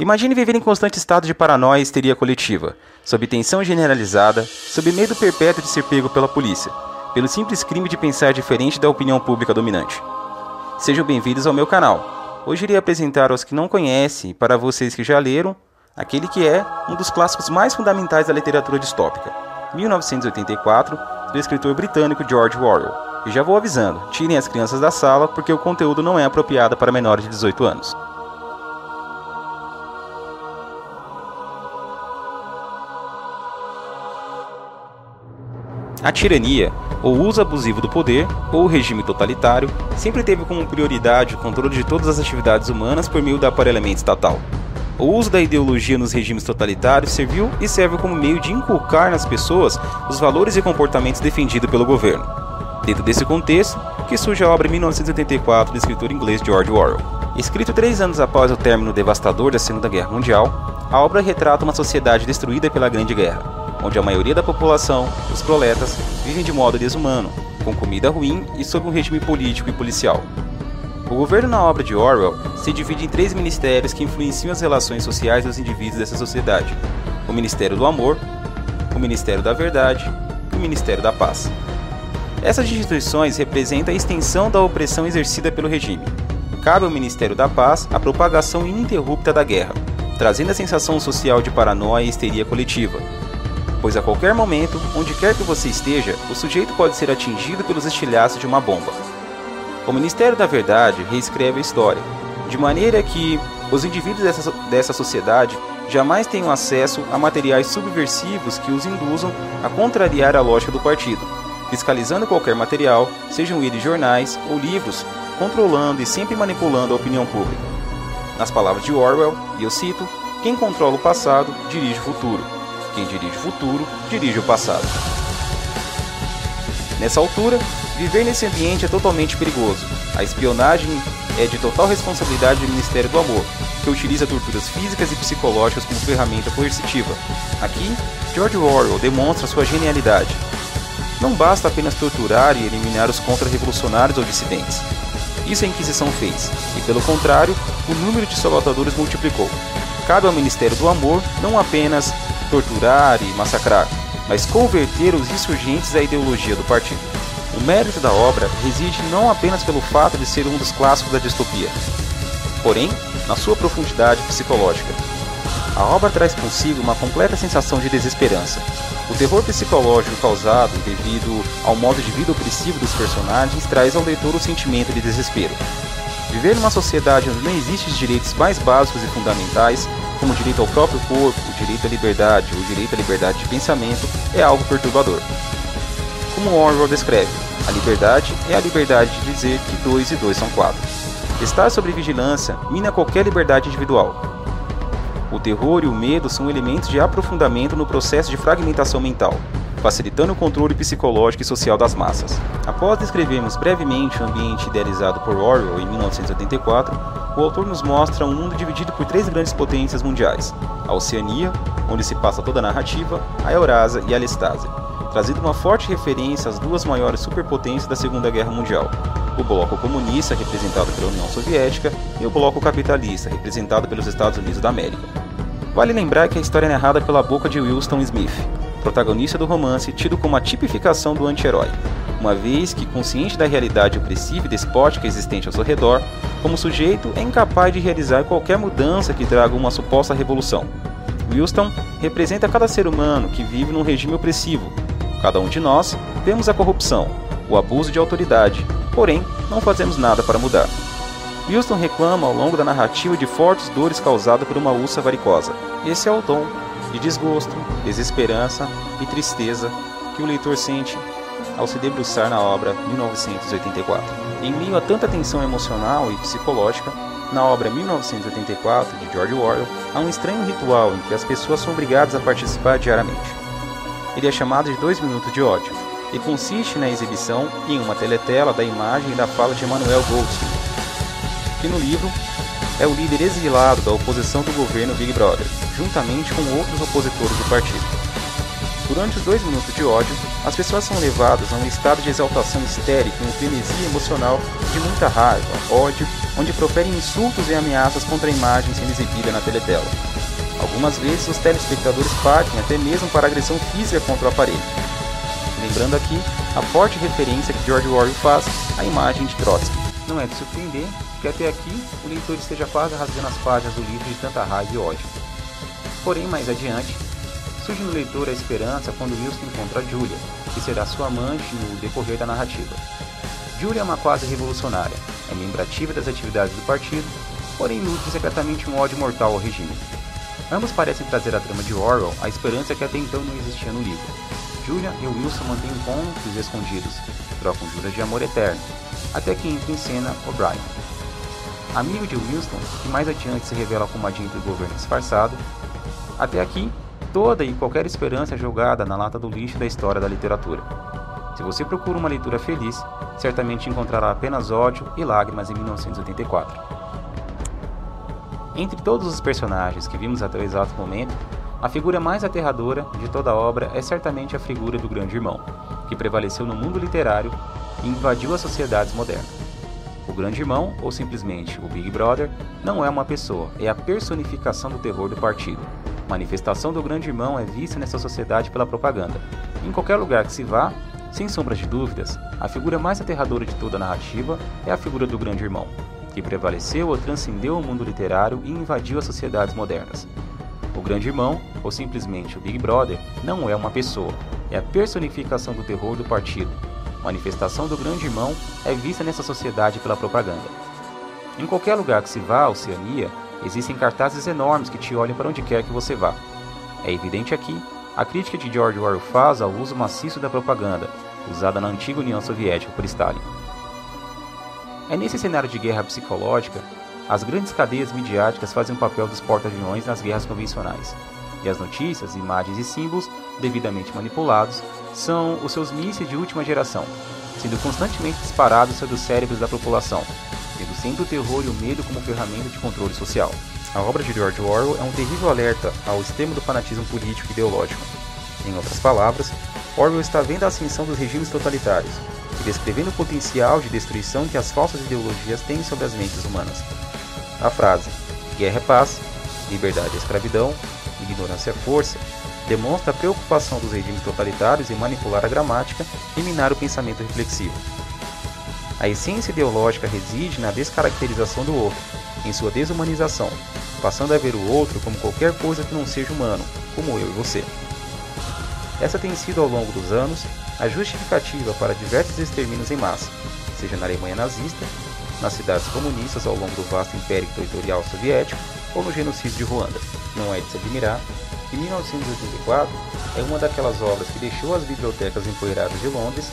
Imagine viver em constante estado de paranoia e histeria coletiva, sob tensão generalizada, sob medo perpétuo de ser pego pela polícia, pelo simples crime de pensar diferente da opinião pública dominante. Sejam bem-vindos ao meu canal. Hoje irei apresentar aos que não conhecem e para vocês que já leram, aquele que é um dos clássicos mais fundamentais da literatura distópica, 1984, do escritor britânico George Orwell. E já vou avisando, tirem as crianças da sala porque o conteúdo não é apropriado para menores de 18 anos. A tirania, ou uso abusivo do poder, ou regime totalitário, sempre teve como prioridade o controle de todas as atividades humanas por meio do aparelhamento estatal. O uso da ideologia nos regimes totalitários serviu e serve como meio de inculcar nas pessoas os valores e comportamentos defendidos pelo governo. Dentro desse contexto, que surge a obra 1984 do escritor inglês George Orwell. Escrito três anos após o término devastador da Segunda Guerra Mundial, a obra retrata uma sociedade destruída pela Grande Guerra, onde a maioria da população, os proletas, vivem de modo desumano, com comida ruim e sob um regime político e policial. O governo na obra de Orwell se divide em três ministérios que influenciam as relações sociais dos indivíduos dessa sociedade: o Ministério do Amor, o Ministério da Verdade e o Ministério da Paz. Essas instituições representam a extensão da opressão exercida pelo regime. Cabe ao Ministério da Paz a propagação ininterrupta da guerra, trazendo a sensação social de paranoia e histeria coletiva, pois a qualquer momento, onde quer que você esteja, o sujeito pode ser atingido pelos estilhaços de uma bomba. O Ministério da Verdade reescreve a história, de maneira que os indivíduos dessa, dessa sociedade jamais tenham acesso a materiais subversivos que os induzam a contrariar a lógica do partido, fiscalizando qualquer material, sejam eles jornais ou livros, controlando e sempre manipulando a opinião pública. Nas palavras de Orwell, e eu cito: quem controla o passado dirige o futuro. Quem dirige o futuro, dirige o passado. Nessa altura, viver nesse ambiente é totalmente perigoso. A espionagem é de total responsabilidade do Ministério do Amor, que utiliza torturas físicas e psicológicas como ferramenta coercitiva. Aqui, George Orwell demonstra sua genialidade. Não basta apenas torturar e eliminar os contra-revolucionários ou dissidentes. Isso a Inquisição fez, e pelo contrário, o número de salvadores multiplicou. Cabe ao Ministério do Amor não apenas torturar e massacrar, mas converter os insurgentes à ideologia do partido. O mérito da obra reside não apenas pelo fato de ser um dos clássicos da distopia, porém na sua profundidade psicológica. A obra traz consigo uma completa sensação de desesperança. O terror psicológico causado devido ao modo de vida opressivo dos personagens traz ao leitor o sentimento de desespero. Viver numa sociedade onde não existem os direitos mais básicos e fundamentais como o direito ao próprio corpo, o direito à liberdade, o direito à liberdade de pensamento, é algo perturbador. Como Orwell descreve, a liberdade é a liberdade de dizer que 2 e 2 são 4. Estar sob vigilância mina qualquer liberdade individual. O terror e o medo são elementos de aprofundamento no processo de fragmentação mental, facilitando o controle psicológico e social das massas. Após descrevermos brevemente o ambiente idealizado por Orwell em 1984, o autor nos mostra um mundo dividido por três grandes potências mundiais: a Oceania, onde se passa toda a narrativa, a Eurásia e a Lestásia, trazendo uma forte referência às duas maiores superpotências da Segunda Guerra Mundial, o bloco comunista, representado pela União Soviética, e o bloco capitalista, representado pelos Estados Unidos da América. Vale lembrar que a história é narrada pela boca de Wilson Smith, protagonista do romance tido como a tipificação do anti-herói, uma vez que, consciente da realidade opressiva e despótica existente ao seu redor, como sujeito é incapaz de realizar qualquer mudança que traga uma suposta revolução. Wilson representa cada ser humano que vive num regime opressivo. Cada um de nós vemos a corrupção, o abuso de autoridade, porém não fazemos nada para mudar. Wilson reclama ao longo da narrativa de fortes dores causadas por uma úlcera varicosa. Esse é o tom de desgosto, desesperança e tristeza que o leitor sente ao se debruçar na obra 1984. Em meio a tanta tensão emocional e psicológica, na obra 1984 de George Orwell, há um estranho ritual em que as pessoas são obrigadas a participar diariamente. Ele é chamado de Dois Minutos de Ódio e consiste na exibição em uma teletela da imagem e da fala de Emmanuel Goldstein, que no livro é o líder exilado da oposição do governo Big Brother, juntamente com outros opositores do partido. Durante os dois minutos de ódio, as pessoas são levadas a um estado de exaltação histérica e um frenesi emocional de muita raiva, ódio onde proferem insultos e ameaças contra a imagem sendo exibida na teletela. Algumas vezes os telespectadores partem até mesmo para agressão física contra o aparelho. Lembrando aqui a forte referência que George Orwell faz à imagem de Trotsky. Não é de surpreender que até aqui o leitor esteja quase rasgando as páginas do livro de tanta raiva e ódio. Porém, mais adiante, surge no leitor a esperança quando Wilson encontra Julia, que será sua amante no decorrer da narrativa. Julia é uma quase revolucionária, é membro ativa das atividades do partido, porém nutre secretamente um ódio mortal ao regime. Ambos parecem trazer à trama de Orwell a esperança que até então não existia no livro. Julia e Wilson mantêm encontros escondidos, trocam juras de amor eterno, até que entra em cena O'Brien. Amigo de Winston, que mais adiante se revela como agente do governo disfarçado, até aqui toda e qualquer esperança é jogada na lata do lixo da história da literatura. Se você procura uma leitura feliz, certamente encontrará apenas ódio e lágrimas em 1984. Entre todos os personagens que vimos até o exato momento, a figura mais aterradora de toda a obra é certamente a figura do Grande Irmão, que prevaleceu no mundo literário e invadiu as sociedades modernas. O Grande Irmão, ou simplesmente o Big Brother, não é uma pessoa, é a personificação do terror do partido, manifestação do grande irmão é vista nessa sociedade pela propaganda. Em qualquer lugar que se vá, sem sombras de dúvidas, a figura mais aterradora de toda a narrativa é a figura do grande irmão, que prevaleceu ou transcendeu o mundo literário e invadiu as sociedades modernas. O grande irmão, ou simplesmente o Big Brother, não é uma pessoa, é a personificação do terror do partido. Manifestação do grande irmão é vista nessa sociedade pela propaganda. Em qualquer lugar que se vá, a Oceania, Existem cartazes enormes que te olham para onde quer que você vá. É evidente aqui a crítica de George Orwell faz ao uso maciço da propaganda, usada na antiga União Soviética por Stalin. É nesse cenário de guerra psicológica, as grandes cadeias midiáticas fazem o papel dos porta-aviões nas guerras convencionais, e as notícias, imagens e símbolos, devidamente manipulados, são os seus mísseis de última geração, sendo constantemente disparados sobre os cérebros da população, tendo sempre o terror e o medo como ferramenta de controle social. A obra de George Orwell é um terrível alerta ao extremo do fanatismo político e ideológico. Em outras palavras, Orwell está vendo a ascensão dos regimes totalitários e descrevendo o potencial de destruição que as falsas ideologias têm sobre as mentes humanas. A frase guerra é paz, liberdade é escravidão, ignorância é força demonstra a preocupação dos regimes totalitários em manipular a gramática e minar o pensamento reflexivo. A essência ideológica reside na descaracterização do outro, em sua desumanização, passando a ver o outro como qualquer coisa que não seja humano, como eu e você. Essa tem sido ao longo dos anos a justificativa para diversos extermínios em massa, seja na Alemanha nazista, nas cidades comunistas ao longo do vasto império territorial soviético ou no genocídio de Ruanda. Não é de se admirar que 1984 é uma daquelas obras que deixou as bibliotecas empoeiradas de Londres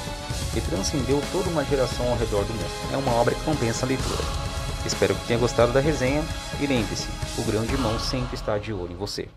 e transcendeu toda uma geração ao redor do mundo. É uma obra que compensa a leitura. Espero que tenha gostado da resenha e lembre-se, o grande irmão sempre está de olho em você.